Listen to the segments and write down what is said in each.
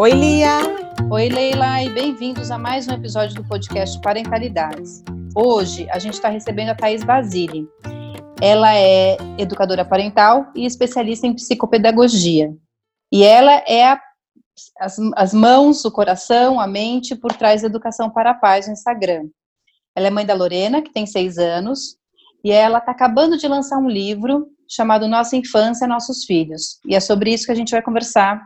Oi, Lia! Oi, Leila, e bem-vindos a mais um episódio do podcast Parentalidades. Hoje a gente está recebendo a Thais Basile. Ela é educadora parental e especialista em psicopedagogia. E ela é a, as, as mãos, o coração, a mente por trás da Educação para a Paz no Instagram. Ela é mãe da Lorena, que tem seis anos, e ela está acabando de lançar um livro chamado Nossa Infância, Nossos Filhos. E é sobre isso que a gente vai conversar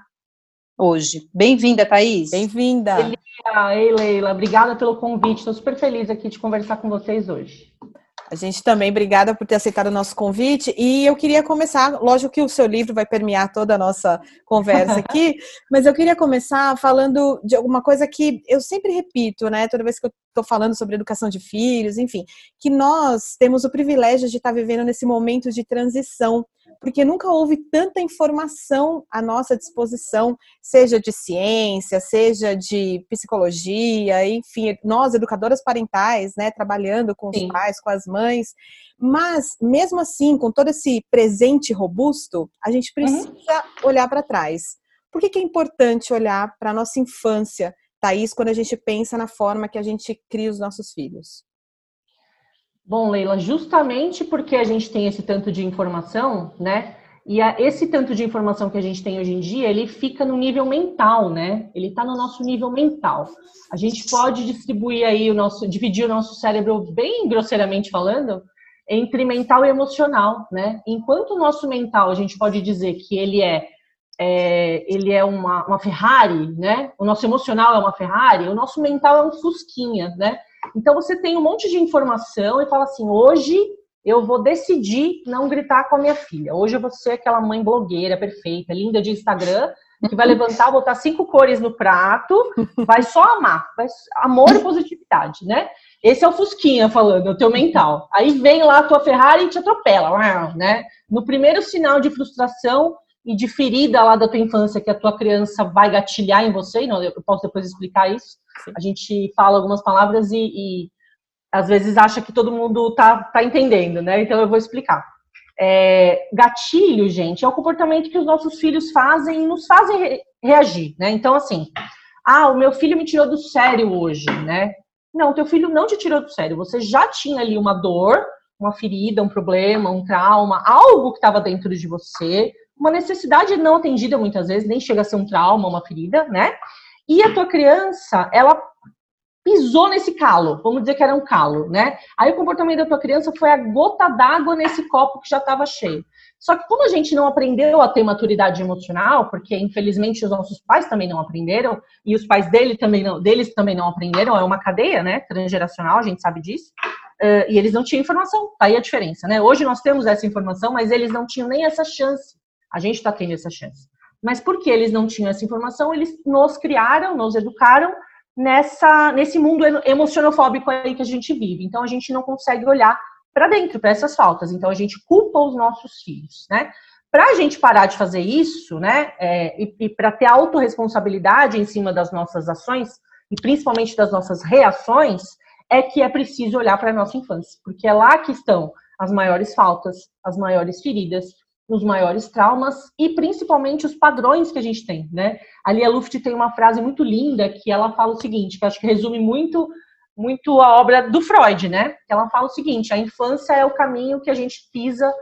hoje. Bem-vinda, Thaís. Bem-vinda. Ei, Leila, obrigada pelo convite. Estou super feliz aqui de conversar com vocês hoje. A gente também, obrigada por ter aceitado o nosso convite. E eu queria começar, lógico que o seu livro vai permear toda a nossa conversa aqui, mas eu queria começar falando de alguma coisa que eu sempre repito, né? Toda vez que eu estou falando sobre educação de filhos, enfim, que nós temos o privilégio de estar vivendo nesse momento de transição porque nunca houve tanta informação à nossa disposição, seja de ciência, seja de psicologia, enfim, nós, educadoras parentais, né, trabalhando com Sim. os pais, com as mães, mas mesmo assim, com todo esse presente robusto, a gente uhum. precisa uhum. olhar para trás. Por que, que é importante olhar para a nossa infância, Thaís, quando a gente pensa na forma que a gente cria os nossos filhos? Bom, Leila, justamente porque a gente tem esse tanto de informação, né? E a, esse tanto de informação que a gente tem hoje em dia, ele fica no nível mental, né? Ele está no nosso nível mental. A gente pode distribuir aí o nosso, dividir o nosso cérebro bem grosseiramente falando, entre mental e emocional, né? Enquanto o nosso mental, a gente pode dizer que ele é, é ele é uma, uma Ferrari, né? O nosso emocional é uma Ferrari, o nosso mental é um Fusquinha, né? Então você tem um monte de informação e fala assim: hoje eu vou decidir não gritar com a minha filha. Hoje eu vou ser aquela mãe blogueira perfeita, linda de Instagram, que vai levantar, botar cinco cores no prato, vai só amar, vai, amor e positividade, né? Esse é o Fusquinha falando, o teu mental. Aí vem lá a tua Ferrari e te atropela, né? No primeiro sinal de frustração e de ferida lá da tua infância que a tua criança vai gatilhar em você, não, eu posso depois explicar isso. Sim. A gente fala algumas palavras e, e, às vezes acha que todo mundo tá, tá entendendo, né? Então eu vou explicar. É, gatilho, gente, é o comportamento que os nossos filhos fazem e nos fazem re reagir, né? Então, assim, ah, o meu filho me tirou do sério hoje, né? Não, teu filho não te tirou do sério. Você já tinha ali uma dor, uma ferida, um problema, um trauma, algo que estava dentro de você, uma necessidade não atendida muitas vezes, nem chega a ser um trauma, uma ferida, né? E a tua criança, ela pisou nesse calo, vamos dizer que era um calo, né? Aí o comportamento da tua criança foi a gota d'água nesse copo que já estava cheio. Só que como a gente não aprendeu a ter maturidade emocional, porque infelizmente os nossos pais também não aprenderam e os pais dele também não, deles também não aprenderam, é uma cadeia, né, transgeracional, a gente sabe disso. Uh, e eles não tinham informação, tá aí a diferença, né? Hoje nós temos essa informação, mas eles não tinham nem essa chance. A gente está tendo essa chance. Mas porque eles não tinham essa informação, eles nos criaram, nos educaram nessa, nesse mundo emocionofóbico aí que a gente vive. Então a gente não consegue olhar para dentro, para essas faltas. Então a gente culpa os nossos filhos, né? Para a gente parar de fazer isso, né, é, e, e para ter autorresponsabilidade em cima das nossas ações, e principalmente das nossas reações, é que é preciso olhar para a nossa infância, porque é lá que estão as maiores faltas, as maiores feridas, os maiores traumas e principalmente os padrões que a gente tem, né? A Luft tem uma frase muito linda que ela fala o seguinte, que acho que resume muito muito a obra do Freud, né? Ela fala o seguinte: a infância é o caminho que a gente pisa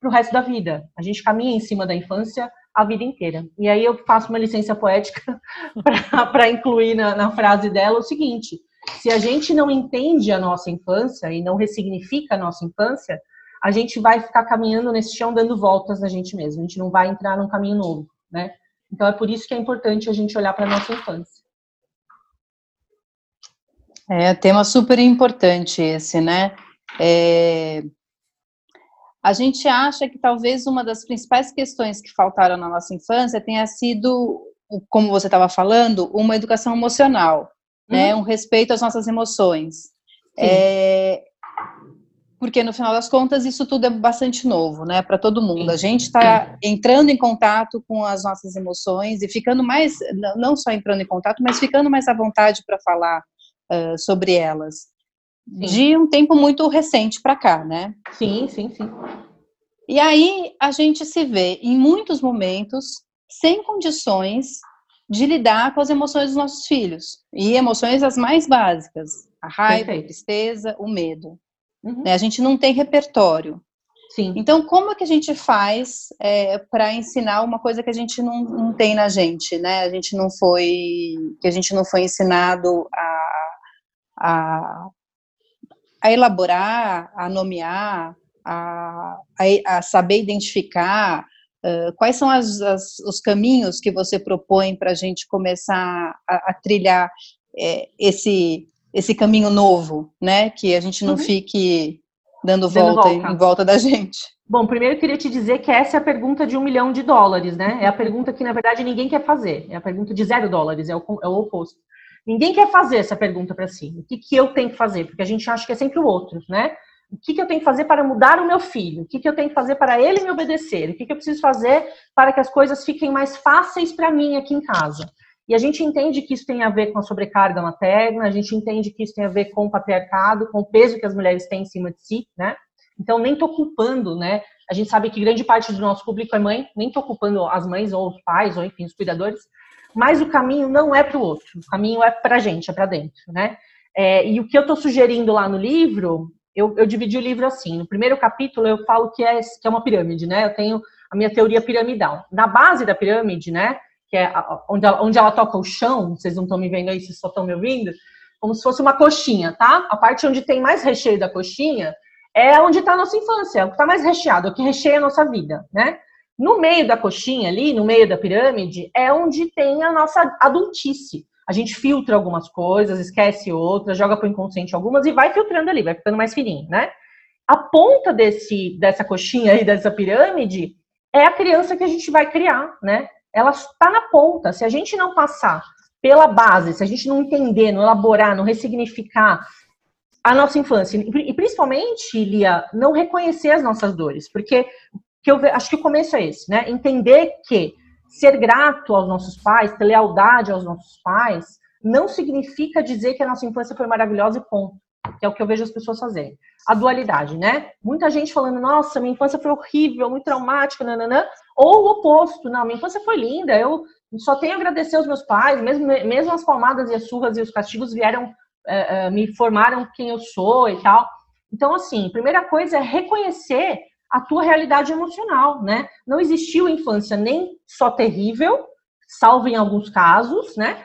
para o resto da vida. A gente caminha em cima da infância a vida inteira. E aí eu faço uma licença poética para incluir na, na frase dela o seguinte: se a gente não entende a nossa infância e não ressignifica a nossa infância, a gente vai ficar caminhando nesse chão dando voltas na gente mesmo. A gente não vai entrar num caminho novo, né? Então é por isso que é importante a gente olhar para a nossa infância. É, tema super importante esse, né? É... A gente acha que talvez uma das principais questões que faltaram na nossa infância tenha sido, como você estava falando, uma educação emocional, né? uhum. né? Um respeito às nossas emoções. É porque no final das contas isso tudo é bastante novo, né, para todo mundo. A gente está entrando em contato com as nossas emoções e ficando mais, não só entrando em contato, mas ficando mais à vontade para falar uh, sobre elas. Sim. De um tempo muito recente para cá, né? Sim, sim, sim. E aí a gente se vê em muitos momentos sem condições de lidar com as emoções dos nossos filhos. E emoções as mais básicas: a raiva, Perfeito. a tristeza, o medo. Uhum. Né? A gente não tem repertório. Sim. Então, como é que a gente faz é, para ensinar uma coisa que a gente não, não, tem na gente, né? A gente não foi, que a gente não foi ensinado a, a, a elaborar, a nomear, a, a, a saber identificar uh, quais são as, as, os caminhos que você propõe para a gente começar a, a trilhar é, esse esse caminho novo, né? Que a gente não uhum. fique dando, dando volta, volta, em volta da gente. Bom, primeiro eu queria te dizer que essa é a pergunta de um milhão de dólares, né? É a pergunta que, na verdade, ninguém quer fazer. É a pergunta de zero dólares, é o, é o oposto. Ninguém quer fazer essa pergunta para si. O que, que eu tenho que fazer? Porque a gente acha que é sempre o outro, né? O que, que eu tenho que fazer para mudar o meu filho? O que, que eu tenho que fazer para ele me obedecer? O que, que eu preciso fazer para que as coisas fiquem mais fáceis para mim aqui em casa? E a gente entende que isso tem a ver com a sobrecarga materna, a gente entende que isso tem a ver com o patriarcado, com o peso que as mulheres têm em cima de si, né? Então, nem tô culpando, né? A gente sabe que grande parte do nosso público é mãe, nem tô culpando as mães ou os pais, ou enfim, os cuidadores, mas o caminho não é para o outro, o caminho é para a gente, é para dentro, né? É, e o que eu estou sugerindo lá no livro, eu, eu, dividi o livro assim. No primeiro capítulo eu falo que é, que é uma pirâmide, né? Eu tenho a minha teoria piramidal. Na base da pirâmide, né? Que é onde ela, onde ela toca o chão, vocês não estão me vendo aí, vocês só estão me ouvindo, como se fosse uma coxinha, tá? A parte onde tem mais recheio da coxinha é onde está a nossa infância, é o que está mais recheado, é o que recheia a nossa vida, né? No meio da coxinha ali, no meio da pirâmide, é onde tem a nossa adultice. A gente filtra algumas coisas, esquece outras, joga para o inconsciente algumas e vai filtrando ali, vai ficando mais fininho, né? A ponta desse, dessa coxinha aí, dessa pirâmide, é a criança que a gente vai criar, né? Ela está na ponta. Se a gente não passar pela base, se a gente não entender, não elaborar, não ressignificar a nossa infância, e principalmente, Lia, não reconhecer as nossas dores, porque que eu acho que o começo é esse, né? Entender que ser grato aos nossos pais, ter lealdade aos nossos pais, não significa dizer que a nossa infância foi maravilhosa e ponto. Que é o que eu vejo as pessoas fazerem. A dualidade, né? Muita gente falando, nossa, minha infância foi horrível, muito traumática, nananã. Ou o oposto, não, minha infância foi linda, eu só tenho a agradecer aos meus pais, mesmo, mesmo as palmadas e as surras e os castigos vieram, é, é, me formaram quem eu sou e tal. Então, assim, primeira coisa é reconhecer a tua realidade emocional, né? Não existiu infância nem só terrível, salvo em alguns casos, né?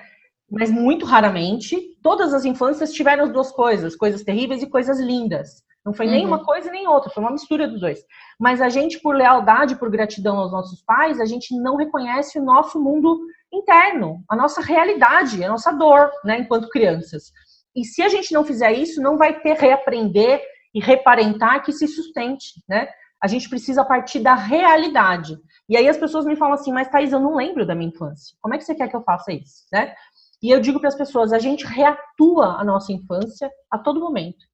Mas muito raramente, todas as infâncias tiveram as duas coisas, coisas terríveis e coisas lindas. Não foi uhum. nem uma coisa nem outra, foi uma mistura dos dois. Mas a gente, por lealdade, por gratidão aos nossos pais, a gente não reconhece o nosso mundo interno, a nossa realidade, a nossa dor, né, enquanto crianças. E se a gente não fizer isso, não vai ter reaprender e reparentar que se sustente, né? A gente precisa partir da realidade. E aí as pessoas me falam assim, mas Thaís, eu não lembro da minha infância. Como é que você quer que eu faça isso, né? E eu digo para as pessoas, a gente reatua a nossa infância a todo momento.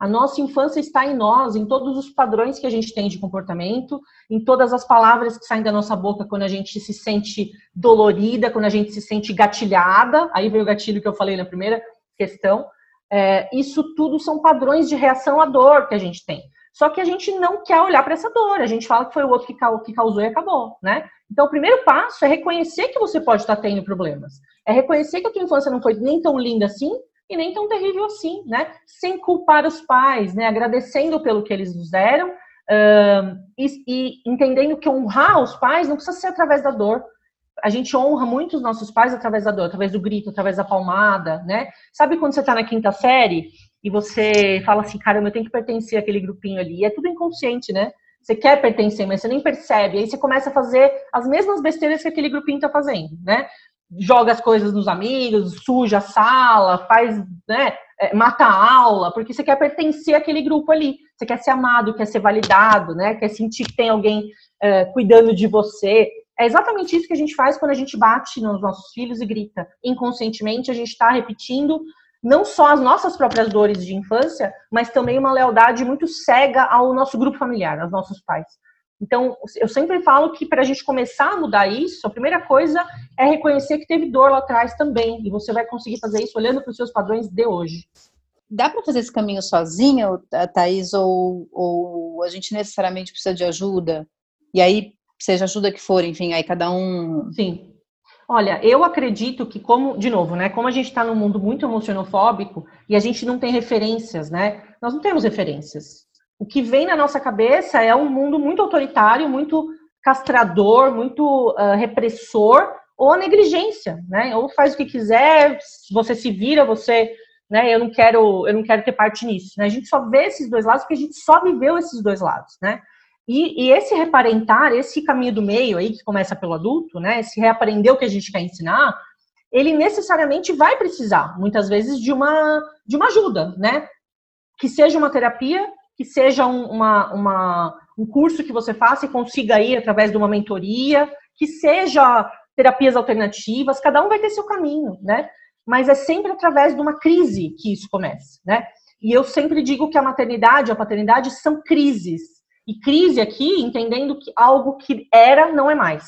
A nossa infância está em nós, em todos os padrões que a gente tem de comportamento, em todas as palavras que saem da nossa boca quando a gente se sente dolorida, quando a gente se sente gatilhada. Aí veio o gatilho que eu falei na primeira questão. É, isso tudo são padrões de reação à dor que a gente tem. Só que a gente não quer olhar para essa dor, a gente fala que foi o outro que causou e acabou, né? Então, o primeiro passo é reconhecer que você pode estar tendo problemas. É reconhecer que a tua infância não foi nem tão linda assim, e nem tão terrível assim, né? Sem culpar os pais, né? Agradecendo pelo que eles nos deram uh, e, e, entendendo que honrar os pais não precisa ser através da dor. A gente honra muito os nossos pais através da dor, através do grito, através da palmada, né? Sabe quando você tá na quinta série e você fala assim, caramba, eu tenho que pertencer àquele grupinho ali? E é tudo inconsciente, né? Você quer pertencer, mas você nem percebe. Aí você começa a fazer as mesmas besteiras que aquele grupinho tá fazendo, né? Joga as coisas nos amigos, suja a sala, faz, né, é, mata a aula, porque você quer pertencer àquele grupo ali. Você quer ser amado, quer ser validado, né? Quer sentir que tem alguém é, cuidando de você. É exatamente isso que a gente faz quando a gente bate nos nossos filhos e grita. Inconscientemente, a gente está repetindo não só as nossas próprias dores de infância, mas também uma lealdade muito cega ao nosso grupo familiar, aos nossos pais. Então, eu sempre falo que para a gente começar a mudar isso, a primeira coisa é reconhecer que teve dor lá atrás também, e você vai conseguir fazer isso olhando para os seus padrões de hoje. Dá para fazer esse caminho sozinha, Thaís, ou, ou a gente necessariamente precisa de ajuda? E aí, seja ajuda que for, enfim, aí cada um. Sim. Olha, eu acredito que, como, de novo, né? Como a gente está num mundo muito emocionofóbico e a gente não tem referências, né? Nós não temos referências. O que vem na nossa cabeça é um mundo muito autoritário, muito castrador, muito uh, repressor, ou negligência, né? Ou faz o que quiser, você se vira, você, né? Eu não quero, eu não quero ter parte nisso. Né? A gente só vê esses dois lados porque a gente só viveu esses dois lados, né? E, e, esse reparentar, esse caminho do meio aí, que começa pelo adulto, né? Esse reaprender o que a gente quer ensinar, ele necessariamente vai precisar, muitas vezes, de uma, de uma ajuda, né? Que seja uma terapia, que seja um, uma, uma, um curso que você faça e consiga ir através de uma mentoria, que seja terapias alternativas, cada um vai ter seu caminho, né? Mas é sempre através de uma crise que isso começa, né? E eu sempre digo que a maternidade e a paternidade são crises e crise aqui, entendendo que algo que era não é mais.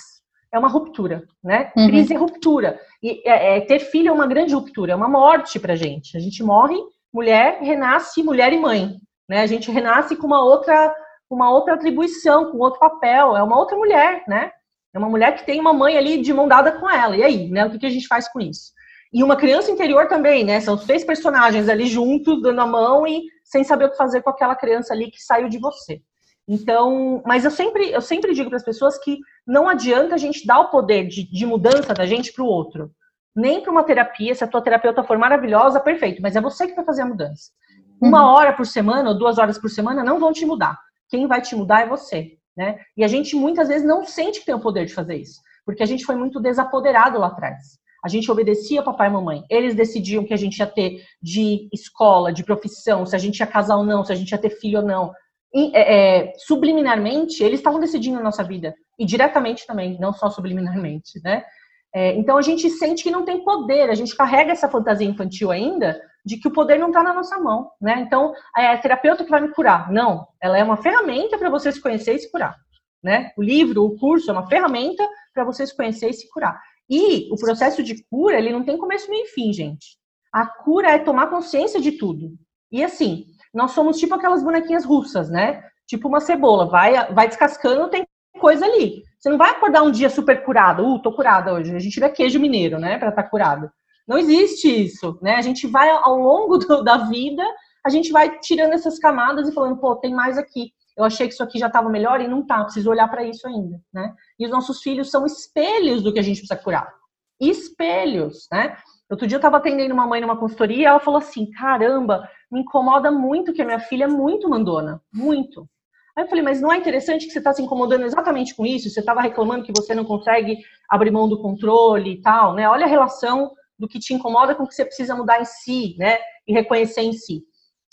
É uma ruptura, né? Uhum. Crise é ruptura. E é, é, ter filho é uma grande ruptura, é uma morte pra gente. A gente morre, mulher, renasce mulher e mãe. Né? A gente renasce com uma outra, uma outra atribuição, com outro papel. É uma outra mulher, né? É uma mulher que tem uma mãe ali de mão dada com ela. E aí, né? O que, que a gente faz com isso? E uma criança interior também, né? São três personagens ali juntos, dando a mão e sem saber o que fazer com aquela criança ali que saiu de você. Então, mas eu sempre, eu sempre digo para as pessoas que não adianta a gente dar o poder de, de mudança da gente para o outro. Nem para uma terapia, se a tua terapeuta for maravilhosa, perfeito, mas é você que vai fazer a mudança. Uma uhum. hora por semana ou duas horas por semana não vão te mudar. Quem vai te mudar é você. Né? E a gente muitas vezes não sente que tem o poder de fazer isso, porque a gente foi muito desapoderado lá atrás. A gente obedecia papai e mamãe. Eles decidiam que a gente ia ter de escola, de profissão, se a gente ia casar ou não, se a gente ia ter filho ou não é, é, subliminarmente, eles estavam decidindo a nossa vida. E diretamente também, não só subliminarmente, né? É, então a gente sente que não tem poder, a gente carrega essa fantasia infantil ainda de que o poder não está na nossa mão, né? Então é terapeuta que vai me curar. Não, ela é uma ferramenta para você se conhecer e se curar, né? O livro, o curso é uma ferramenta para você se conhecer e se curar. E o processo de cura, ele não tem começo nem fim, gente. A cura é tomar consciência de tudo. E assim, nós somos tipo aquelas bonequinhas russas, né? Tipo uma cebola, vai, vai descascando, tem coisa ali. Você não vai acordar um dia super curado, uh, tô curada hoje. A gente vê queijo mineiro, né, para estar tá curado. Não existe isso, né? A gente vai ao longo do, da vida, a gente vai tirando essas camadas e falando, pô, tem mais aqui. Eu achei que isso aqui já estava melhor e não tá, preciso olhar para isso ainda, né? E os nossos filhos são espelhos do que a gente precisa curar. Espelhos, né? Outro dia eu estava atendendo uma mãe numa consultoria e ela falou assim: caramba, me incomoda muito que a minha filha é muito mandona, muito. Aí eu falei, mas não é interessante que você está se incomodando exatamente com isso? Você estava reclamando que você não consegue abrir mão do controle e tal, né? Olha a relação do que te incomoda com o que você precisa mudar em si, né? E reconhecer em si.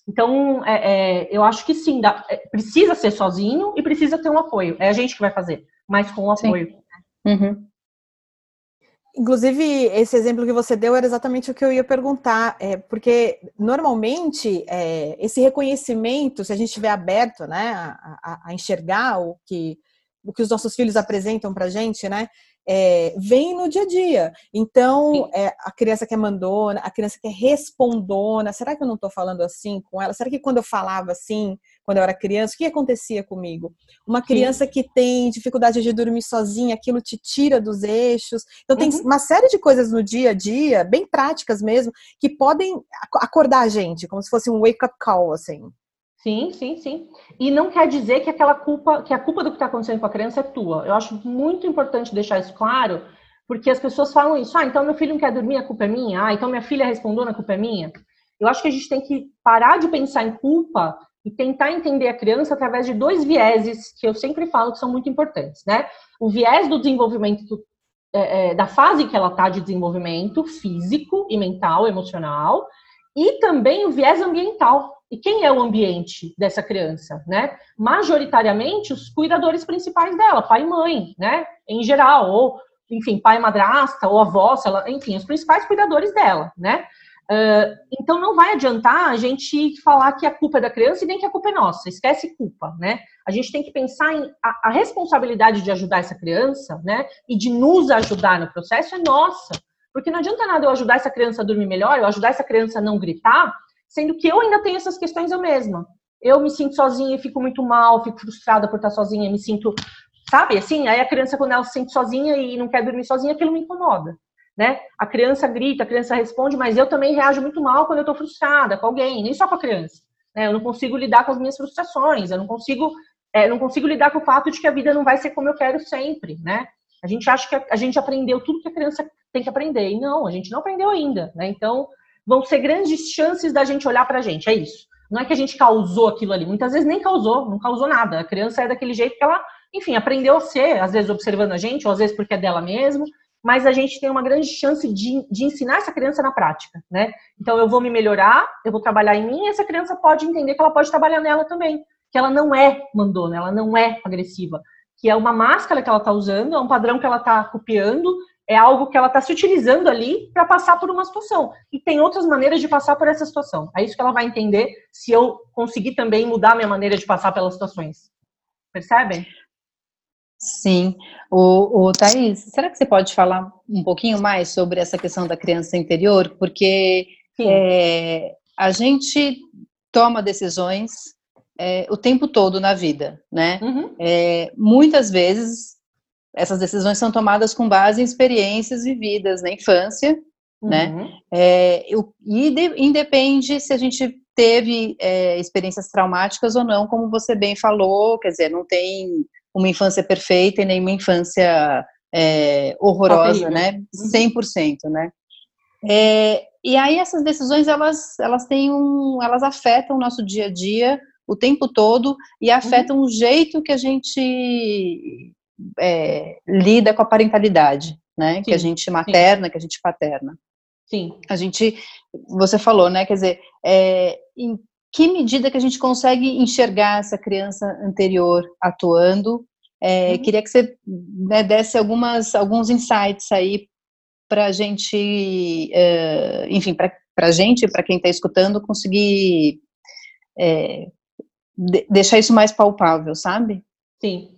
Então, é, é, eu acho que sim, dá, é, precisa ser sozinho e precisa ter um apoio. É a gente que vai fazer, mas com o apoio. Uhum. Inclusive, esse exemplo que você deu era exatamente o que eu ia perguntar, é, porque normalmente é, esse reconhecimento, se a gente estiver aberto né, a, a, a, enxergar o que, o que os nossos filhos apresentam para a gente, né, é, vem no dia a dia. Então, é, a criança que é mandona, a criança que é respondona, será que eu não estou falando assim com ela? Será que quando eu falava assim, quando eu era criança, o que acontecia comigo? Uma criança Sim. que tem dificuldade de dormir sozinha, aquilo te tira dos eixos. Então, tem uhum. uma série de coisas no dia a dia, bem práticas mesmo, que podem acordar a gente, como se fosse um wake-up call, assim. Sim, sim, sim. E não quer dizer que aquela culpa, que a culpa do que está acontecendo com a criança é tua. Eu acho muito importante deixar isso claro, porque as pessoas falam isso. Ah, então meu filho não quer dormir, a culpa é minha. Ah, então minha filha respondeu, a culpa é minha. Eu acho que a gente tem que parar de pensar em culpa e tentar entender a criança através de dois vieses que eu sempre falo que são muito importantes, né? O viés do desenvolvimento é, é, da fase que ela está de desenvolvimento físico e mental, emocional, e também o viés ambiental. E quem é o ambiente dessa criança, né? Majoritariamente os cuidadores principais dela, pai e mãe, né? Em geral, ou enfim, pai e madrasta, ou avó, ela, enfim, os principais cuidadores dela, né? Uh, então não vai adiantar a gente falar que a culpa é da criança e nem que a culpa é nossa. Esquece culpa, né? A gente tem que pensar em a, a responsabilidade de ajudar essa criança, né? E de nos ajudar no processo é nossa. Porque não adianta nada eu ajudar essa criança a dormir melhor, eu ajudar essa criança a não gritar, sendo que eu ainda tenho essas questões eu mesma. Eu me sinto sozinha e fico muito mal, fico frustrada por estar sozinha, me sinto, sabe, assim, aí a criança quando ela se sente sozinha e não quer dormir sozinha, aquilo me incomoda né? A criança grita, a criança responde, mas eu também reajo muito mal quando eu estou frustrada com alguém, nem só com a criança. Né? Eu não consigo lidar com as minhas frustrações, eu não consigo, é, não consigo lidar com o fato de que a vida não vai ser como eu quero sempre, né? A gente acha que a, a gente aprendeu tudo que a criança tem que aprender, e não, a gente não aprendeu ainda, né? Então, vão ser grandes chances da gente olhar para a gente, é isso. Não é que a gente causou aquilo ali, muitas vezes nem causou, não causou nada. A criança é daquele jeito que ela, enfim, aprendeu a ser, às vezes observando a gente, ou às vezes porque é dela mesmo, mas a gente tem uma grande chance de, de ensinar essa criança na prática, né? Então eu vou me melhorar, eu vou trabalhar em mim, e essa criança pode entender que ela pode trabalhar nela também, que ela não é mandona, ela não é agressiva, que é uma máscara que ela está usando, é um padrão que ela está copiando, é algo que ela está se utilizando ali para passar por uma situação. E tem outras maneiras de passar por essa situação. É isso que ela vai entender se eu conseguir também mudar a minha maneira de passar pelas situações. Percebem? Sim. O, o Thaís, será que você pode falar um pouquinho mais sobre essa questão da criança interior? Porque é, a gente toma decisões é, o tempo todo na vida, né? Uhum. É, muitas vezes essas decisões são tomadas com base em experiências vividas na infância, né? uhum. né? É, e de, independe se a gente teve é, experiências traumáticas ou não, como você bem falou, quer dizer, não tem uma infância perfeita e nem uma infância é, horrorosa, né? 100%, uhum. né? É, e aí essas decisões, elas, elas têm um, elas afetam o nosso dia a dia o tempo todo e afetam uhum. o jeito que a gente é, lida com a parentalidade, né? Sim. Que a gente materna, Sim. que a gente paterna. Sim. A gente, você falou, né? Quer dizer, é, em que medida que a gente consegue enxergar essa criança anterior atuando. É, uhum. Queria que você né, desse algumas, alguns insights aí para a gente, uh, enfim, para a gente, para quem está escutando, conseguir é, de, deixar isso mais palpável, sabe? Sim.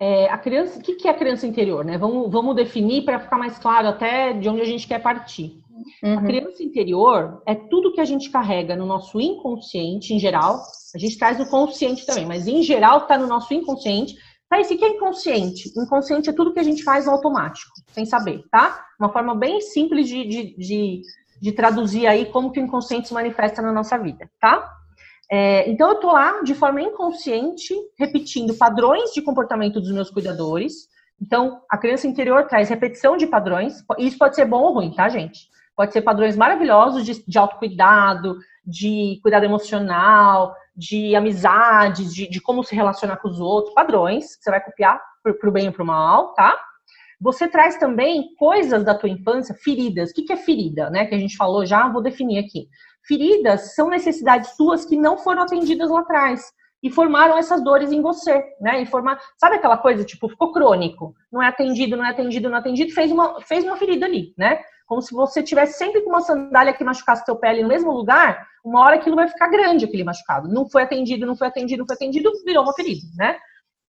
É, a criança, o que, que é a criança interior, né? Vamos, vamos definir para ficar mais claro até de onde a gente quer partir. Uhum. A criança interior é tudo que a gente carrega no nosso inconsciente, em geral. A gente traz no consciente também, mas em geral está no nosso inconsciente. Tá, esse que é inconsciente? Inconsciente é tudo que a gente faz no automático, sem saber, tá? Uma forma bem simples de, de, de, de traduzir aí como que o inconsciente se manifesta na nossa vida, tá? É, então, eu tô lá de forma inconsciente, repetindo padrões de comportamento dos meus cuidadores. Então, a criança interior traz repetição de padrões. Isso pode ser bom ou ruim, tá, gente? Pode ser padrões maravilhosos de, de autocuidado, de cuidado emocional, de amizades, de, de, como se relacionar com os outros, padrões, que você vai copiar para o bem ou para o mal, tá? Você traz também coisas da tua infância, feridas. O que, que é ferida, né? Que a gente falou já, vou definir aqui. Feridas são necessidades suas que não foram atendidas lá atrás e formaram essas dores em você, né? E formar, sabe aquela coisa tipo ficou crônico, não é atendido, não é atendido, não é atendido, fez uma fez uma ferida ali, né? Como se você tivesse sempre com uma sandália que machucasse seu pé no mesmo lugar, uma hora aquilo vai ficar grande, aquele machucado. Não foi atendido, não foi atendido, não foi atendido, virou uma ferida, né?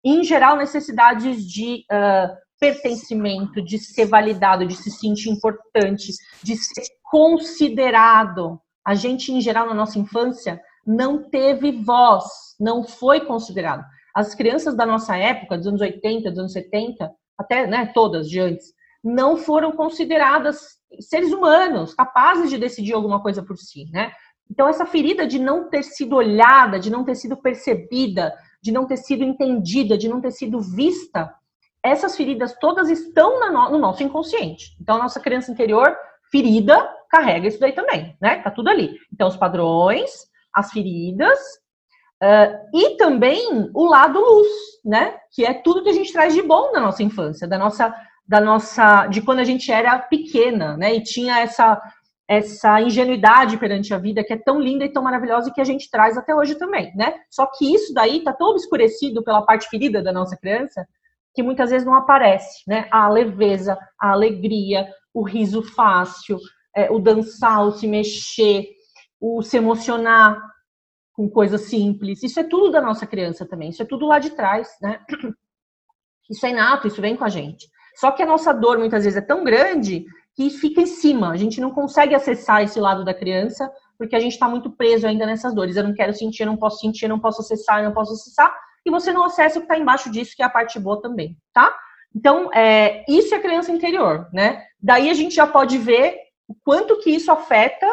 Em geral, necessidades de uh, pertencimento, de ser validado, de se sentir importante, de ser considerado. A gente, em geral, na nossa infância, não teve voz, não foi considerado. As crianças da nossa época, dos anos 80, dos anos 70, até né, todas de antes, não foram consideradas seres humanos capazes de decidir alguma coisa por si, né? Então essa ferida de não ter sido olhada, de não ter sido percebida, de não ter sido entendida, de não ter sido vista, essas feridas todas estão no nosso inconsciente. Então a nossa criança interior ferida carrega isso daí também, né? Tá tudo ali. Então os padrões, as feridas uh, e também o lado luz, né? Que é tudo que a gente traz de bom da nossa infância, da nossa da nossa, de quando a gente era pequena, né? E tinha essa essa ingenuidade perante a vida que é tão linda e tão maravilhosa e que a gente traz até hoje também, né? Só que isso daí tá tão obscurecido pela parte ferida da nossa criança que muitas vezes não aparece, né? A leveza, a alegria, o riso fácil, é, o dançar, o se mexer, o se emocionar com coisas simples. Isso é tudo da nossa criança também. Isso é tudo lá de trás, né? Isso é inato, isso vem com a gente. Só que a nossa dor muitas vezes é tão grande que fica em cima. A gente não consegue acessar esse lado da criança porque a gente está muito preso ainda nessas dores. Eu não quero sentir, eu não posso sentir, eu não posso acessar, eu não posso acessar. E você não acessa o que está embaixo disso, que é a parte boa também, tá? Então, é, isso é criança interior, né? Daí a gente já pode ver o quanto que isso afeta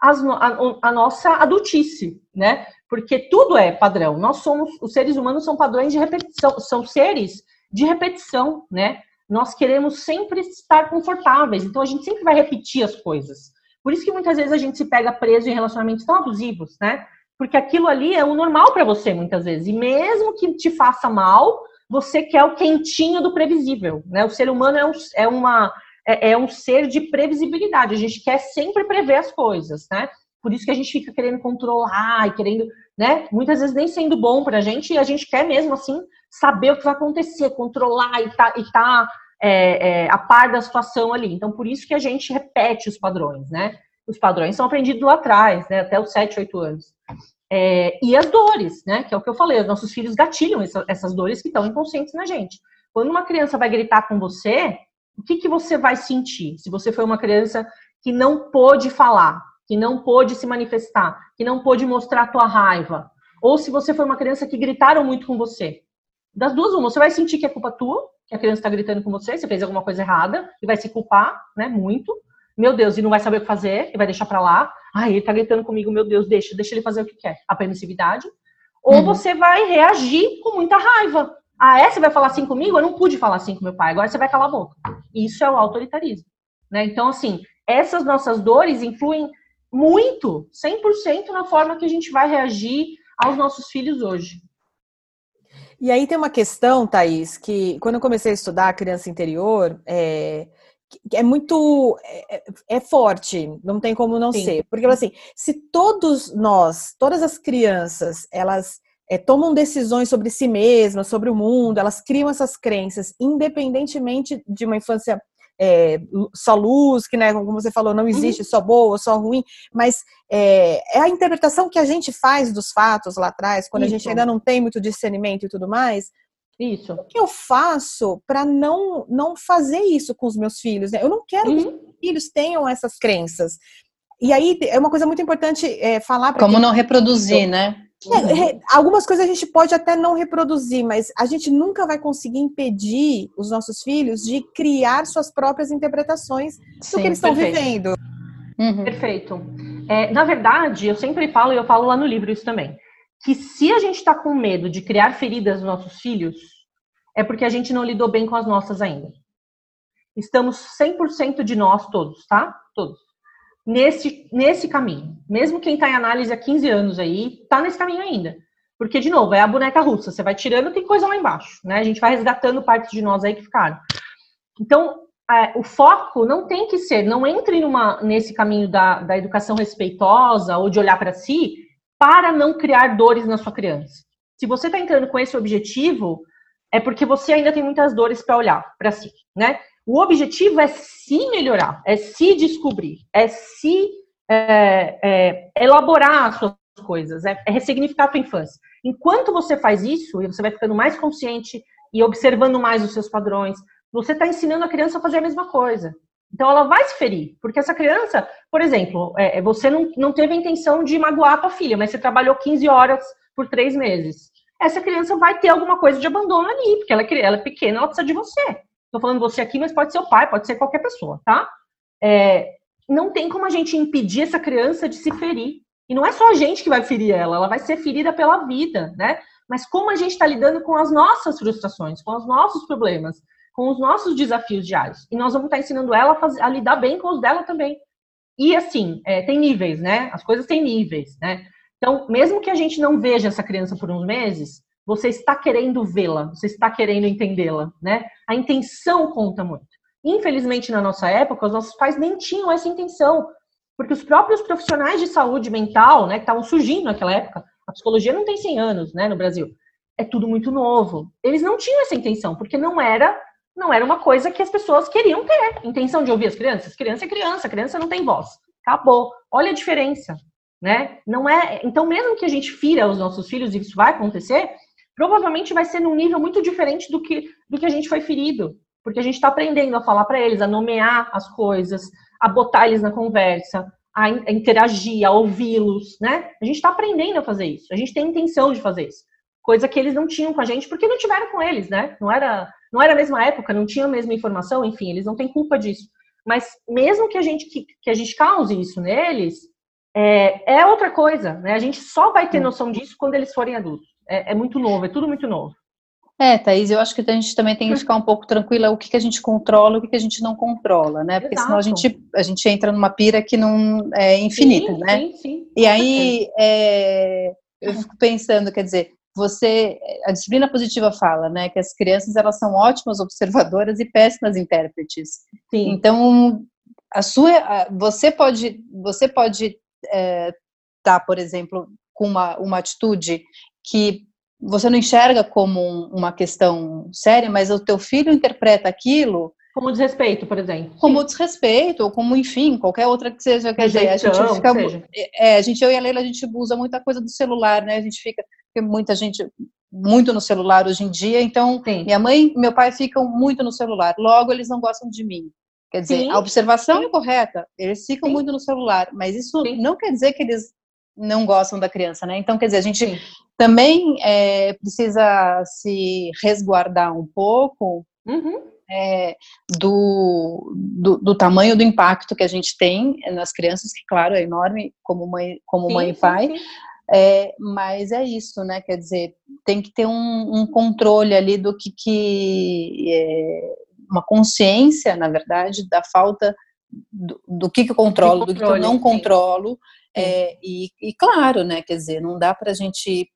as, a, a, nossa adultice, né? Porque tudo é padrão. Nós somos, os seres humanos são padrões de repetição, são seres de repetição, né? Nós queremos sempre estar confortáveis, então a gente sempre vai repetir as coisas. Por isso que muitas vezes a gente se pega preso em relacionamentos tão abusivos, né? Porque aquilo ali é o normal para você muitas vezes. E mesmo que te faça mal, você quer o quentinho do previsível, né? O ser humano é um, é uma é, é um ser de previsibilidade. A gente quer sempre prever as coisas, né? Por isso que a gente fica querendo controlar e querendo, né? Muitas vezes nem sendo bom para a gente, e a gente quer mesmo assim saber o que vai acontecer, controlar e tá, e tá é, é, a par da situação ali. Então, por isso que a gente repete os padrões, né? Os padrões são aprendidos lá atrás, né? Até os 7, 8 anos. É, e as dores, né? Que é o que eu falei, os nossos filhos gatilham essa, essas dores que estão inconscientes na gente. Quando uma criança vai gritar com você, o que, que você vai sentir? Se você foi uma criança que não pôde falar, que não pôde se manifestar, que não pôde mostrar a tua raiva, ou se você foi uma criança que gritaram muito com você. Das duas, uma, você vai sentir que é culpa tua, que a criança está gritando com você, você fez alguma coisa errada, e vai se culpar, né, muito. Meu Deus, e não vai saber o que fazer, e vai deixar para lá. Ai, ele tá gritando comigo, meu Deus, deixa, deixa ele fazer o que quer. A permissividade. Ou uhum. você vai reagir com muita raiva. Ah, é? Você vai falar assim comigo? Eu não pude falar assim com meu pai, agora você vai calar a boca. Isso é o autoritarismo. Né? Então, assim, essas nossas dores influem muito, 100% na forma que a gente vai reagir aos nossos filhos hoje. E aí tem uma questão, Thaís, que quando eu comecei a estudar a criança interior, é, é muito é, é, forte, não tem como não Sim. ser. Porque assim, se todos nós, todas as crianças, elas é, tomam decisões sobre si mesmas, sobre o mundo, elas criam essas crenças, independentemente de uma infância é, só luz, que, né, como você falou, não existe uhum. só boa, só ruim, mas é, é, a interpretação que a gente faz dos fatos lá atrás, quando Isso. a gente ainda não tem muito discernimento e tudo mais. Isso. O que eu faço para não, não fazer isso com os meus filhos? Né? Eu não quero uhum. que os meus filhos tenham essas crenças. E aí é uma coisa muito importante é, falar. Como não reproduzir, né? É, algumas coisas a gente pode até não reproduzir, mas a gente nunca vai conseguir impedir os nossos filhos de criar suas próprias interpretações Sim, do que eles estão vivendo. Uhum. Perfeito. É, na verdade, eu sempre falo, e eu falo lá no livro isso também, que se a gente está com medo de criar feridas nos nossos filhos, é porque a gente não lidou bem com as nossas ainda. Estamos 100% de nós todos, tá? Todos nesse, nesse caminho. Mesmo quem está em análise há 15 anos aí, está nesse caminho ainda. Porque, de novo, é a boneca russa. Você vai tirando, tem coisa lá embaixo. Né? A gente vai resgatando partes de nós aí que ficaram. Então, é, o foco não tem que ser, não entre numa, nesse caminho da, da educação respeitosa ou de olhar para si para não criar dores na sua criança. Se você está entrando com esse objetivo, é porque você ainda tem muitas dores para olhar para si, né? O objetivo é se melhorar, é se descobrir, é se é, é, elaborar as suas coisas, é, é ressignificar a tua infância. Enquanto você faz isso, e você vai ficando mais consciente e observando mais os seus padrões, você está ensinando a criança a fazer a mesma coisa. Então ela vai se ferir, porque essa criança, por exemplo, é, é você não, não teve a intenção de magoar a tua filha, mas você trabalhou 15 horas por três meses. Essa criança vai ter alguma coisa de abandono ali, porque ela é, ela é pequena, ela precisa de você. Estou falando você aqui, mas pode ser o pai, pode ser qualquer pessoa, tá? É, não tem como a gente impedir essa criança de se ferir. E não é só a gente que vai ferir ela, ela vai ser ferida pela vida, né? Mas como a gente está lidando com as nossas frustrações, com os nossos problemas, com os nossos desafios diários. E nós vamos estar ensinando ela a, fazer, a lidar bem com os dela também. E assim, é, tem níveis, né? As coisas têm níveis, né? Então, mesmo que a gente não veja essa criança por uns meses, você está querendo vê-la, você está querendo entendê-la, né? A intenção conta muito. Infelizmente, na nossa época, os nossos pais nem tinham essa intenção, porque os próprios profissionais de saúde mental, né, que estavam surgindo naquela época, a psicologia não tem 100 anos, né, no Brasil, é tudo muito novo. Eles não tinham essa intenção, porque não era não era uma coisa que as pessoas queriam ter. Intenção de ouvir as crianças? Criança é criança, criança não tem voz. Acabou. Olha a diferença, né? Não é. Então, mesmo que a gente fira os nossos filhos e isso vai acontecer, provavelmente vai ser num nível muito diferente do que do que a gente foi ferido, porque a gente está aprendendo a falar para eles, a nomear as coisas, a botar eles na conversa, a, interagir, a ouvi-los, né? A gente está aprendendo a fazer isso. A gente tem intenção de fazer isso, coisa que eles não tinham com a gente porque não tiveram com eles, né? Não era não era a mesma época, não tinha a mesma informação, enfim, eles não têm culpa disso. Mas mesmo que a gente que, que a gente cause isso neles, é, é outra coisa, né? A gente só vai ter noção disso quando eles forem adultos. É, é muito novo, é tudo muito novo. É, Thaís, eu acho que a gente também tem que ficar um pouco tranquila o que, que a gente controla e o que, que a gente não controla, né? Porque Exato. senão a gente, a gente entra numa pira que não é infinita, sim, né? Sim, sim. E aí é, eu fico pensando, quer dizer, você, a disciplina positiva fala, né, que as crianças elas são ótimas observadoras e péssimas intérpretes. Sim. Então, a sua, você pode, você pode é, tá, por exemplo, com uma, uma atitude que você não enxerga como uma questão séria, mas o teu filho interpreta aquilo como desrespeito, por exemplo. Como Sim. desrespeito, ou como, enfim, qualquer outra que seja. Quer dizer, a gente fica. É, a gente, eu e a Leila, a gente usa muita coisa do celular, né? A gente fica. Muita gente muito no celular hoje em dia, então Sim. minha mãe e meu pai ficam muito no celular, logo eles não gostam de mim. Quer dizer, Sim. a observação Sim. é correta, eles ficam muito no celular, mas isso não quer dizer que eles não gostam da criança, né? Então, quer dizer, a gente também é, precisa se resguardar um pouco uhum. é, do, do, do, tamanho do impacto que a gente tem nas crianças, que, claro, é enorme como mãe, como mãe e pai. É, mas é isso, né? Quer dizer, tem que ter um, um controle ali do que, que é, uma consciência, na verdade, da falta do, do que, que eu controlo, do que, que eu não controlo. É, e, e, claro, né? Quer dizer, não dá para a gente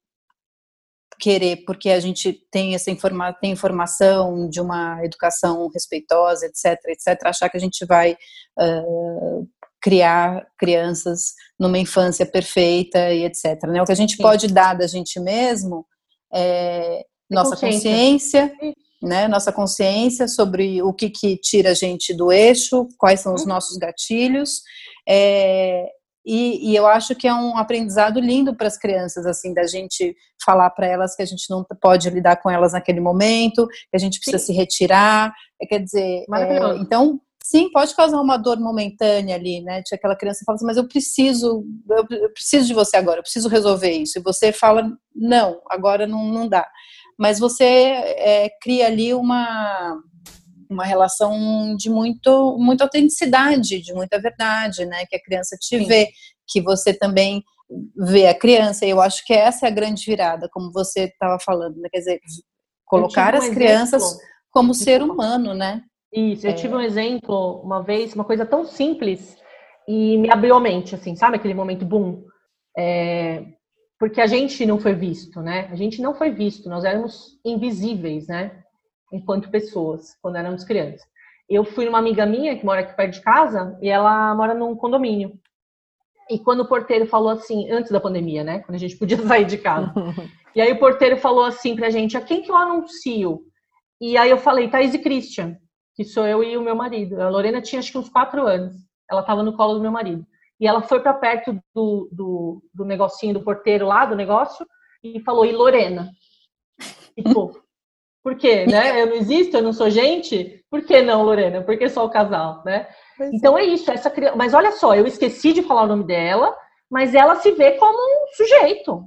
querer, porque a gente tem essa informa tem informação de uma educação respeitosa, etc, etc, achar que a gente vai uh, criar crianças numa infância perfeita e etc. Né? O que a gente Sim. pode dar da gente mesmo é nossa consciência, consciência né? Nossa consciência sobre o que, que tira a gente do eixo, quais são os uhum. nossos gatilhos, é, e, e, eu acho que é um aprendizado lindo para as crianças, assim, da gente falar para elas que a gente não pode lidar com elas naquele momento, que a gente precisa sim. se retirar. É, quer dizer, é, então, sim, pode causar uma dor momentânea ali, né? De aquela criança fala assim, mas eu preciso, eu, preciso de você agora, eu preciso resolver isso. E você fala, não, agora não, não dá. Mas você é, cria ali uma uma relação de muito, muita autenticidade, de muita verdade, né? Que a criança te Sim. vê, que você também vê a criança. E eu acho que essa é a grande virada, como você estava falando, né? Quer dizer, colocar um as crianças como ser humano, né? Isso, eu é. tive um exemplo uma vez, uma coisa tão simples e me abriu a mente, assim, sabe aquele momento boom? É, porque a gente não foi visto, né? A gente não foi visto, nós éramos invisíveis, né? enquanto pessoas, quando éramos crianças. Eu fui numa amiga minha que mora aqui perto de casa e ela mora num condomínio. E quando o porteiro falou assim, antes da pandemia, né? Quando a gente podia sair de casa. e aí o porteiro falou assim pra gente, a quem que eu anuncio? E aí eu falei, Thaís e Christian, que sou eu e o meu marido. A Lorena tinha acho que uns quatro anos. Ela estava no colo do meu marido. E ela foi para perto do, do, do negocinho do porteiro lá, do negócio, e falou, e Lorena? E, pô, por quê, né? Eu não existo, eu não sou gente? Por que não, Lorena? Por que só o casal, né? Pois então é. é isso, essa criança. Mas olha só, eu esqueci de falar o nome dela, mas ela se vê como um sujeito.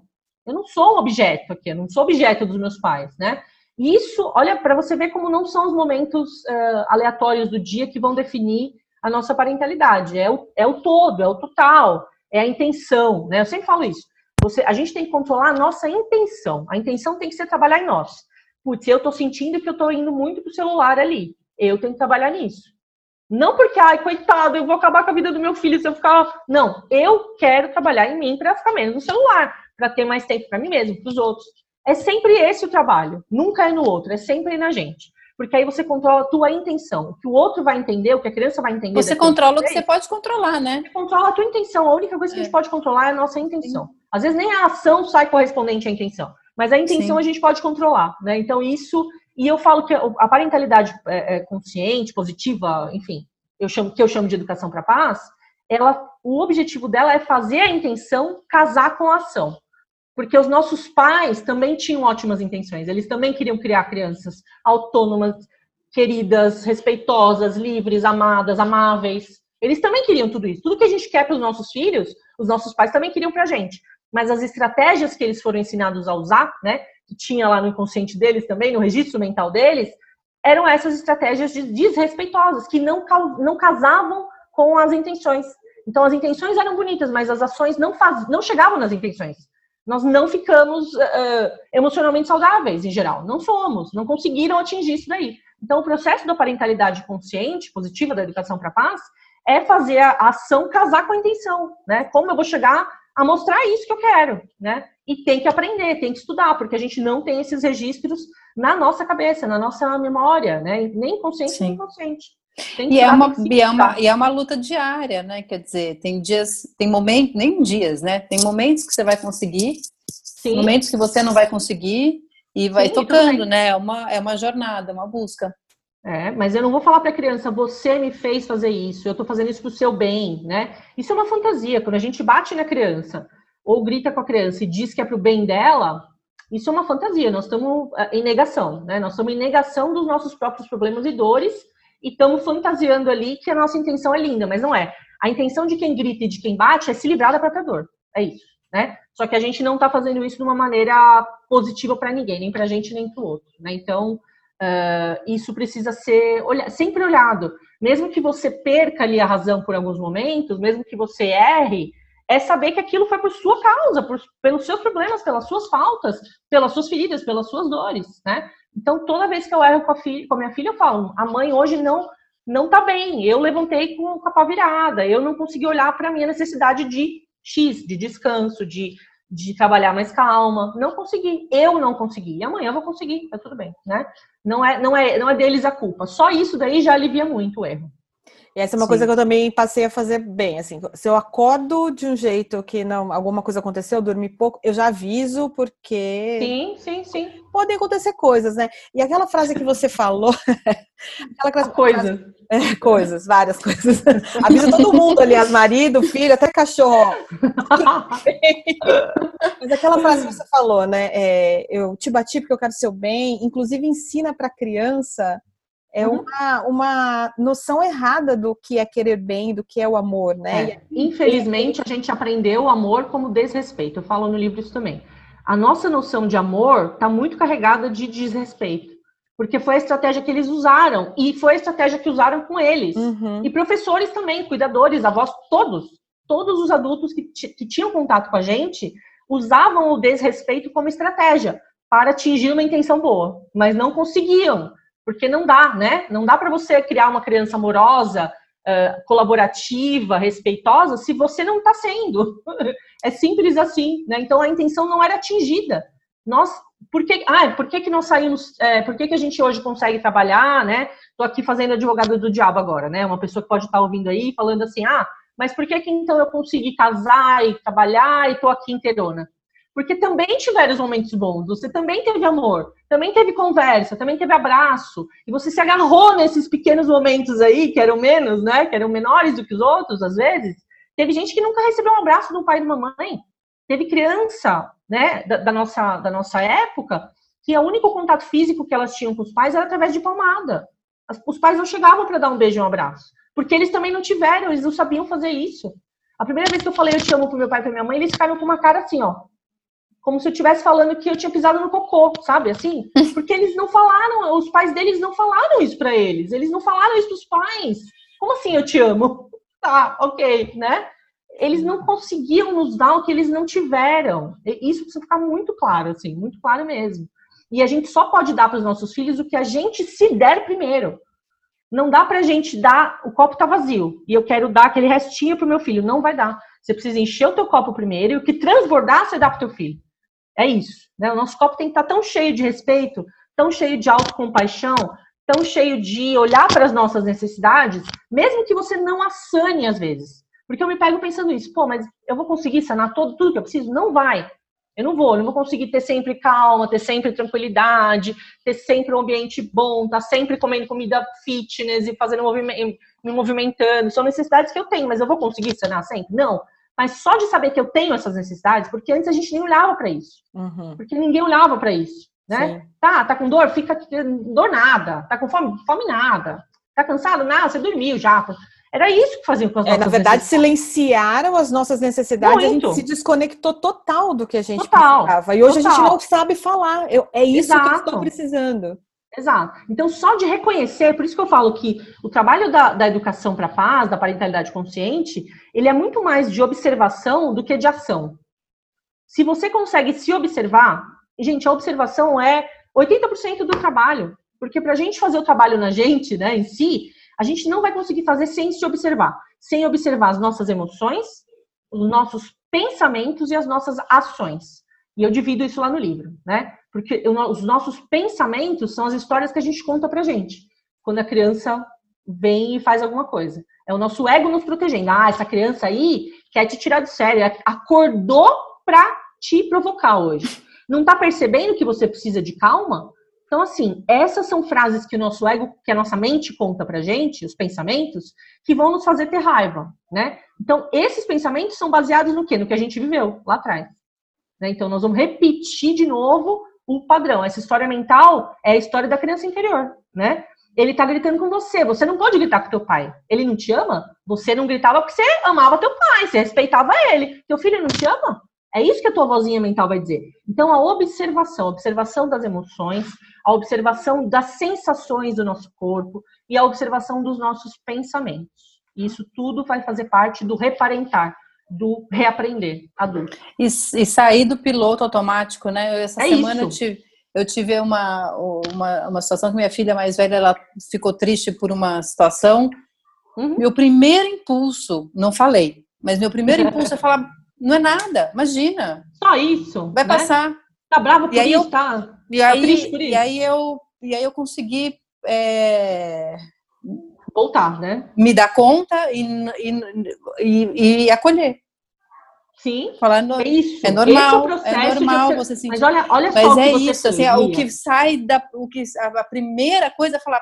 Eu não sou um objeto aqui, eu não sou objeto dos meus pais, né? Isso, olha, para você ver como não são os momentos uh, aleatórios do dia que vão definir a nossa parentalidade. É o, é o todo, é o total, é a intenção, né? Eu sempre falo isso. Você, a gente tem que controlar a nossa intenção. A intenção tem que ser trabalhar em nós putz, eu tô sentindo que eu tô indo muito pro celular ali. Eu tenho que trabalhar nisso. Não porque, ai, coitado, eu vou acabar com a vida do meu filho se eu ficar. Não, eu quero trabalhar em mim para ficar menos no celular, para ter mais tempo para mim mesmo, para os outros. É sempre esse o trabalho, nunca é no outro, é sempre na gente. Porque aí você controla a tua intenção. O que o outro vai entender, o que a criança vai entender. Você controla o que você pode controlar, né? Você controla a tua intenção. A única coisa que é. a gente pode controlar é a nossa intenção. Sim. Às vezes nem a ação sai correspondente à intenção. Mas a intenção Sim. a gente pode controlar, né? Então isso E eu falo que a parentalidade é, é, consciente, positiva, enfim, eu chamo, que eu chamo de educação para paz, ela, o objetivo dela é fazer a intenção casar com a ação. Porque os nossos pais também tinham ótimas intenções, eles também queriam criar crianças autônomas, queridas, respeitosas, livres, amadas, amáveis. Eles também queriam tudo isso. Tudo que a gente quer para os nossos filhos, os nossos pais também queriam para a gente. Mas as estratégias que eles foram ensinados a usar, né, que tinha lá no inconsciente deles também, no registro mental deles, eram essas estratégias desrespeitosas, que não, não casavam com as intenções. Então, as intenções eram bonitas, mas as ações não, faz, não chegavam nas intenções. Nós não ficamos uh, emocionalmente saudáveis, em geral. Não somos, não conseguiram atingir isso daí. Então, o processo da parentalidade consciente, positiva, da educação para a paz, é fazer a ação casar com a intenção, né? Como eu vou chegar a mostrar isso que eu quero, né? E tem que aprender, tem que estudar, porque a gente não tem esses registros na nossa cabeça, na nossa memória, né? Nem consciente, nem inconsciente. E é, uma, e, é uma, e é uma luta diária, né? Quer dizer, tem dias, tem momentos, nem dias, né? Tem momentos que você vai conseguir, Sim. momentos que você não vai conseguir, e vai Sim, tocando, né? É uma, é uma jornada, uma busca. É, mas eu não vou falar para a criança, você me fez fazer isso, eu estou fazendo isso para o seu bem, né? Isso é uma fantasia. Quando a gente bate na criança ou grita com a criança e diz que é para o bem dela, isso é uma fantasia. Nós estamos é, em negação, né? Nós estamos em negação dos nossos próprios problemas e dores e estamos fantasiando ali que a nossa intenção é linda, mas não é. A intenção de quem grita e de quem bate é se livrar da própria dor. É isso, né? Só que a gente não está fazendo isso de uma maneira positiva para ninguém, nem para a gente nem para o outro, né? Então Uh, isso precisa ser olha, sempre olhado. Mesmo que você perca ali a razão por alguns momentos, mesmo que você erre, é saber que aquilo foi por sua causa, por, pelos seus problemas, pelas suas faltas, pelas suas feridas, pelas suas dores, né? Então, toda vez que eu erro com a, filha, com a minha filha, eu falo: a mãe hoje não não tá bem. Eu levantei com, com a pá virada, eu não consegui olhar para a minha necessidade de X, de descanso, de de trabalhar mais calma. Não consegui. Eu não consegui. E amanhã eu vou conseguir. Tá tudo bem, né? Não é, não é, não é deles a culpa. Só isso daí já alivia muito o erro. E essa é uma Sim. coisa que eu também passei a fazer bem, assim, se eu acordo de um jeito que não, alguma coisa aconteceu, eu dormi pouco, eu já aviso porque Sim, sim, sim. Podem acontecer coisas, né? E aquela frase que você falou, aquela coisa, é, coisas, várias coisas. Avisa todo mundo, aliás, marido, filho, até cachorro. Mas aquela frase que você falou, né? É, eu te bati porque eu quero seu bem, inclusive ensina para criança é uhum. uma, uma noção errada do que é querer bem, do que é o amor, né? É. Infelizmente, a gente aprendeu o amor como desrespeito. Eu falo no livro isso também. A nossa noção de amor está muito carregada de desrespeito. Porque foi a estratégia que eles usaram. E foi a estratégia que usaram com eles. Uhum. E professores também, cuidadores, avós, todos. Todos os adultos que, que tinham contato com a gente usavam o desrespeito como estratégia para atingir uma intenção boa. Mas não conseguiam porque não dá, né? Não dá para você criar uma criança amorosa, uh, colaborativa, respeitosa, se você não está sendo. é simples assim, né? Então a intenção não era atingida. Nós, por que, ah, por que, que nós saímos, é, por que, que a gente hoje consegue trabalhar, né? Tô aqui fazendo advogado do diabo agora, né? Uma pessoa que pode estar tá ouvindo aí falando assim, ah, mas por que que então eu consegui casar e trabalhar e tô aqui inteirona? Porque também tiveram os momentos bons, você também teve amor, também teve conversa, também teve abraço, e você se agarrou nesses pequenos momentos aí, que eram menos, né? Que eram menores do que os outros, às vezes. Teve gente que nunca recebeu um abraço do pai e de uma mãe. Teve criança, né, da, da nossa, da nossa época, que o único contato físico que elas tinham com os pais era através de palmada. Os pais não chegavam para dar um beijo e um abraço, porque eles também não tiveram, eles não sabiam fazer isso. A primeira vez que eu falei eu te amo pro meu pai e pra minha mãe, eles ficaram com uma cara assim, ó, como se eu estivesse falando que eu tinha pisado no cocô, sabe? Assim, porque eles não falaram, os pais deles não falaram isso para eles, eles não falaram isso pros pais. Como assim eu te amo? Tá, ok, né? Eles não conseguiam nos dar o que eles não tiveram. Isso precisa ficar muito claro, assim, muito claro mesmo. E a gente só pode dar para os nossos filhos o que a gente se der primeiro. Não dá para a gente dar, o copo tá vazio e eu quero dar aquele restinho pro meu filho. Não vai dar. Você precisa encher o teu copo primeiro e o que transbordar você dá pro teu filho. É isso. Né? O nosso copo tem que estar tão cheio de respeito, tão cheio de autocompaixão, tão cheio de olhar para as nossas necessidades, mesmo que você não assane às vezes. Porque eu me pego pensando isso, pô, mas eu vou conseguir sanar todo, tudo que eu preciso? Não vai. Eu não vou, eu não vou conseguir ter sempre calma, ter sempre tranquilidade, ter sempre um ambiente bom, estar tá sempre comendo comida fitness e fazendo movimento, me movimentando. São necessidades que eu tenho, mas eu vou conseguir sanar sempre? Não. Mas só de saber que eu tenho essas necessidades, porque antes a gente nem olhava para isso. Uhum. Porque ninguém olhava para isso, né? Sim. Tá, tá com dor? Fica dor nada. Tá com fome? Fome nada. Tá cansado? Nada, você dormiu já. Era isso que faziam com as é, Na verdade, silenciaram as nossas necessidades Muito. a gente se desconectou total do que a gente total, precisava. E hoje total. a gente não sabe falar. Eu, é isso Exato. que eu estou precisando. Exato. Então, só de reconhecer, por isso que eu falo que o trabalho da, da educação para a paz, da parentalidade consciente, ele é muito mais de observação do que de ação. Se você consegue se observar, gente, a observação é 80% do trabalho. Porque para a gente fazer o trabalho na gente, né, em si, a gente não vai conseguir fazer sem se observar, sem observar as nossas emoções, os nossos pensamentos e as nossas ações. E eu divido isso lá no livro, né? Porque os nossos pensamentos são as histórias que a gente conta pra gente. Quando a criança vem e faz alguma coisa. É o nosso ego nos protegendo. Ah, essa criança aí quer te tirar do sério, acordou pra te provocar hoje. Não tá percebendo que você precisa de calma? Então, assim, essas são frases que o nosso ego, que a nossa mente conta pra gente, os pensamentos, que vão nos fazer ter raiva, né? Então, esses pensamentos são baseados no quê? No que a gente viveu lá atrás. Né? Então, nós vamos repetir de novo o padrão. Essa história mental é a história da criança interior, né? Ele tá gritando com você. Você não pode gritar com teu pai. Ele não te ama? Você não gritava porque você amava teu pai, você respeitava ele. Teu filho não te ama? É isso que a tua vozinha mental vai dizer. Então, a observação, a observação das emoções, a observação das sensações do nosso corpo e a observação dos nossos pensamentos. Isso tudo vai fazer parte do reparentar, do reaprender adulto. E, e sair do piloto automático, né? Essa é semana eu tive, eu tive uma, uma, uma situação que minha filha mais velha ela ficou triste por uma situação. Uhum. Meu primeiro impulso, não falei, mas meu primeiro impulso é falar não é nada, imagina. Só isso. Vai né? passar. Tá bravo por e aí isso, eu, tá? E tá aí, triste por isso. E aí eu, e aí eu consegui é, voltar, né? Me dar conta e, e, e, e acolher. Sim. Falando, é isso. É normal, é, é normal você sentir. Mas olha, olha Mas é isso, assim, o que sai da, o que a primeira coisa é falar,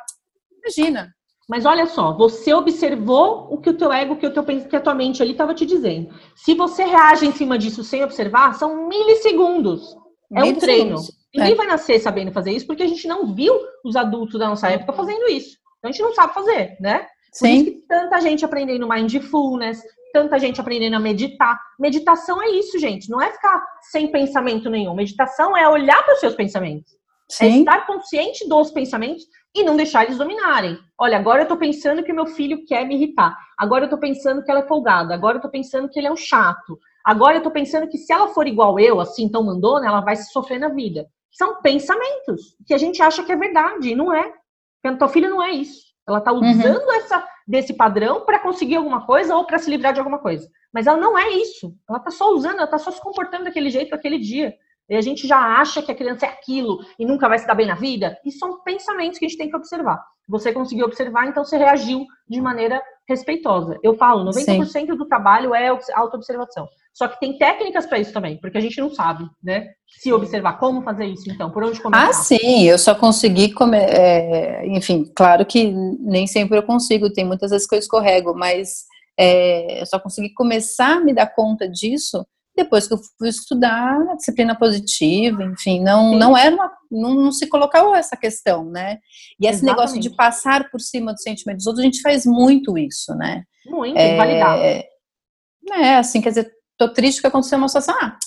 imagina, mas olha só, você observou o que o teu ego, que, o teu, que a tua mente ali estava te dizendo. Se você reage em cima disso sem observar, são milissegundos. É um treino. Ninguém é. vai nascer sabendo fazer isso porque a gente não viu os adultos da nossa época fazendo isso. A gente não sabe fazer, né? Por Sim. isso que tanta gente aprendendo mindfulness, tanta gente aprendendo a meditar. Meditação é isso, gente. Não é ficar sem pensamento nenhum. Meditação é olhar para os seus pensamentos. É Sim. É estar consciente dos pensamentos e não deixar eles dominarem. Olha, agora eu tô pensando que meu filho quer me irritar. Agora eu tô pensando que ela é folgada. Agora eu tô pensando que ele é um chato. Agora eu tô pensando que se ela for igual eu, assim, tão mandona, ela vai se sofrer na vida. São pensamentos que a gente acha que é verdade e não é. Porque a tua filha não é isso. Ela tá uhum. usando uhum. essa, desse padrão para conseguir alguma coisa ou para se livrar de alguma coisa. Mas ela não é isso. Ela tá só usando, ela tá só se comportando daquele jeito aquele dia. E a gente já acha que a criança é aquilo e nunca vai se dar bem na vida. E são pensamentos que a gente tem que observar. Você conseguiu observar, então você reagiu de maneira respeitosa. Eu falo, 90% Sim. do trabalho é autoobservação. Só que tem técnicas para isso também, porque a gente não sabe, né? Se observar como fazer isso, então, por onde começar? Ah, sim, eu só consegui, comer, é, enfim, claro que nem sempre eu consigo, tem muitas vezes que eu escorrego, mas é, eu só consegui começar a me dar conta disso depois que eu fui estudar disciplina positiva, enfim, não, não era uma, não, não, se colocava essa questão, né? E esse Exatamente. negócio de passar por cima dos sentimentos dos outros, a gente faz muito isso, né? Muito, é, invalidado. É, assim, quer dizer, tô triste que aconteceu uma situação, ah,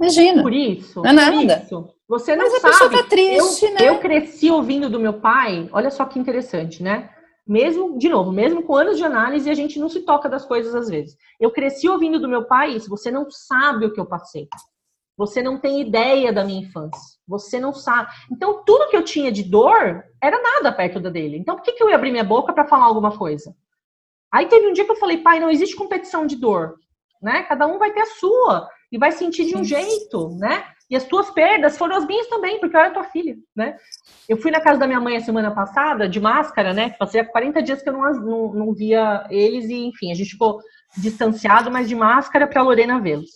imagina. Por isso. Não é nada. Isso. Você não Mas sabe. a pessoa tá triste, eu, né? Eu cresci ouvindo do meu pai, olha só que interessante, né? Mesmo, de novo, mesmo com anos de análise, a gente não se toca das coisas às vezes. Eu cresci ouvindo do meu pai isso, você não sabe o que eu passei. Você não tem ideia da minha infância. Você não sabe. Então, tudo que eu tinha de dor era nada perto da dele. Então, por que, que eu ia abrir minha boca para falar alguma coisa? Aí teve um dia que eu falei, pai, não existe competição de dor, né? Cada um vai ter a sua e vai sentir de um jeito, né? E as tuas perdas foram as minhas também, porque eu era tua filha, né? Eu fui na casa da minha mãe a semana passada, de máscara, né? Fazia 40 dias que eu não, não, não via eles e, enfim, a gente ficou distanciado, mas de máscara para Lorena vê-los.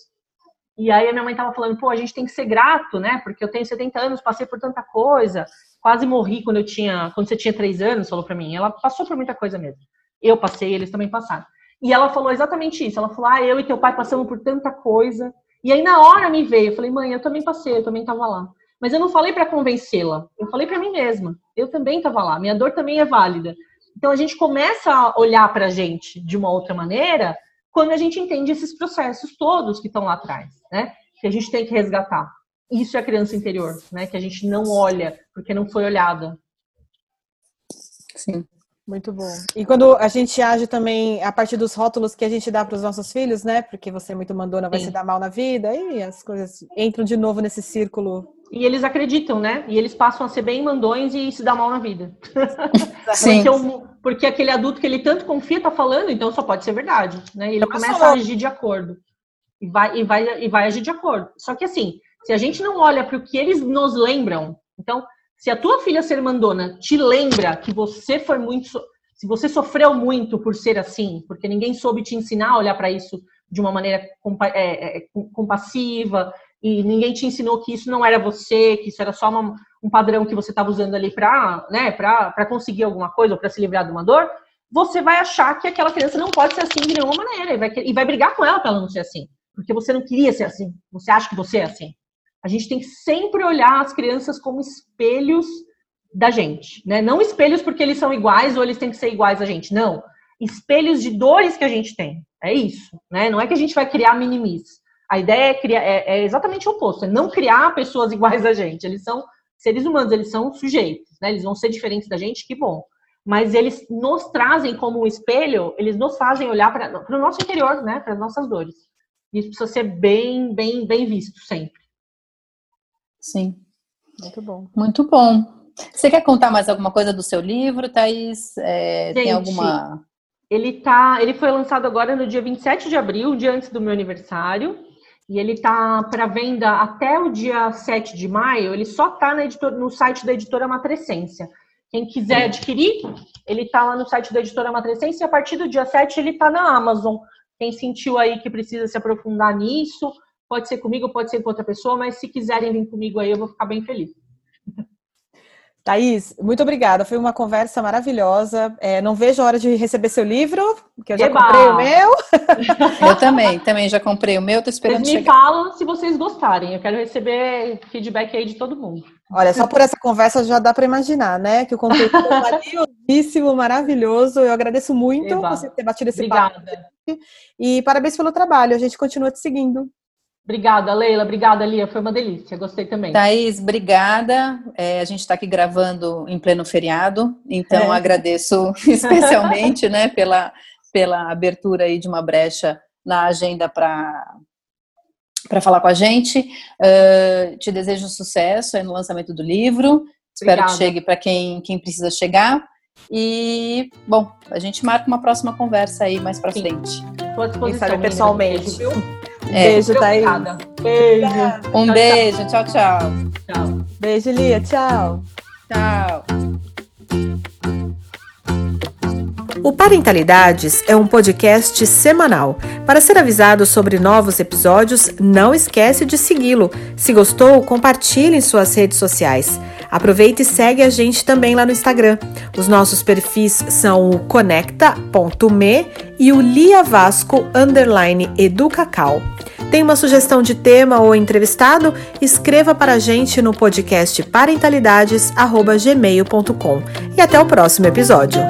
E aí a minha mãe tava falando, pô, a gente tem que ser grato, né? Porque eu tenho 70 anos, passei por tanta coisa, quase morri quando eu tinha, quando você tinha 3 anos, falou para mim. Ela passou por muita coisa mesmo. Eu passei, eles também passaram. E ela falou exatamente isso. Ela falou: "Ah, eu e teu pai passamos por tanta coisa". E aí na hora me veio, eu falei: "Mãe, eu também passei, eu também tava lá". Mas eu não falei para convencê-la. Eu falei para mim mesma. Eu também tava lá. Minha dor também é válida. Então a gente começa a olhar para a gente de uma outra maneira quando a gente entende esses processos todos que estão lá atrás, né? Que a gente tem que resgatar. Isso é a criança interior, né? Que a gente não olha porque não foi olhada. Sim. Muito bom. E quando a gente age também a partir dos rótulos que a gente dá para os nossos filhos, né? Porque você é muito mandona, vai Sim. se dar mal na vida, e as coisas entram de novo nesse círculo. E eles acreditam, né? E eles passam a ser bem mandões e se dar mal na vida. Sim. porque, porque, aquele adulto que ele tanto confia tá falando, então só pode ser verdade, né? E ele começa a agir de acordo. E vai, e, vai, e vai agir de acordo. Só que assim, se a gente não olha para o que eles nos lembram, então se a tua filha ser mandona te lembra que você foi muito. Se você sofreu muito por ser assim, porque ninguém soube te ensinar a olhar para isso de uma maneira compa é, é, compassiva, e ninguém te ensinou que isso não era você, que isso era só uma, um padrão que você estava usando ali para né, conseguir alguma coisa ou para se livrar de uma dor, você vai achar que aquela criança não pode ser assim de nenhuma maneira e vai, e vai brigar com ela para ela não ser assim, porque você não queria ser assim, você acha que você é assim. A gente tem que sempre olhar as crianças como espelhos da gente, né? Não espelhos porque eles são iguais ou eles têm que ser iguais a gente, não. Espelhos de dores que a gente tem. É isso, né? Não é que a gente vai criar minimis. A ideia é, criar, é, é exatamente o oposto, é não criar pessoas iguais a gente. Eles são seres humanos, eles são sujeitos, né? Eles vão ser diferentes da gente, que bom. Mas eles nos trazem como um espelho, eles nos fazem olhar para o nosso interior, né? Para as nossas dores. Isso precisa ser bem, bem, bem visto sempre. Sim. Muito bom. Muito bom. Você quer contar mais alguma coisa do seu livro, Thaís? É, Gente, tem alguma. Ele, tá, ele foi lançado agora no dia 27 de abril, um dia antes do meu aniversário. E ele tá para venda até o dia 7 de maio. Ele só tá na editor, no site da editora Matrescência. Quem quiser adquirir, ele tá lá no site da editora Matrescência. E a partir do dia 7 ele tá na Amazon. Quem sentiu aí que precisa se aprofundar nisso, Pode ser comigo, pode ser com outra pessoa, mas se quiserem vir comigo aí, eu vou ficar bem feliz. Thaís, muito obrigada. Foi uma conversa maravilhosa. É, não vejo a hora de receber seu livro, que eu já Eba! comprei o meu. Eu também, também já comprei o meu, tô esperando Vocês me chegar. falam se vocês gostarem. Eu quero receber feedback aí de todo mundo. Olha, só por essa conversa já dá para imaginar, né? Que o conteúdo é valiosíssimo, maravilhoso. Eu agradeço muito Eba. você ter batido esse Obrigada. papo. E parabéns pelo trabalho. A gente continua te seguindo. Obrigada, Leila. Obrigada, Lia. Foi uma delícia. Gostei também. Thaís, obrigada. É, a gente está aqui gravando em pleno feriado, então é. agradeço especialmente né, pela, pela abertura aí de uma brecha na agenda para para falar com a gente. Uh, te desejo sucesso no lançamento do livro. Espero Obrigada. que chegue para quem, quem precisa chegar. E, bom, a gente marca uma próxima conversa aí mais para frente. Estou à disposição. pessoalmente. Viu? É. Beijo, Thaís. Beijo. Um tchau, beijo. Tchau, tchau. Tchau. Beijo, Lia. Tchau. Tchau. O Parentalidades é um podcast semanal. Para ser avisado sobre novos episódios, não esquece de segui-lo. Se gostou, compartilhe em suas redes sociais. Aproveita e segue a gente também lá no Instagram. Os nossos perfis são o conecta.me e o Lia Vasco underline educacau. Tem uma sugestão de tema ou entrevistado? Escreva para a gente no podcast parentalidades@gmail.com. E até o próximo episódio.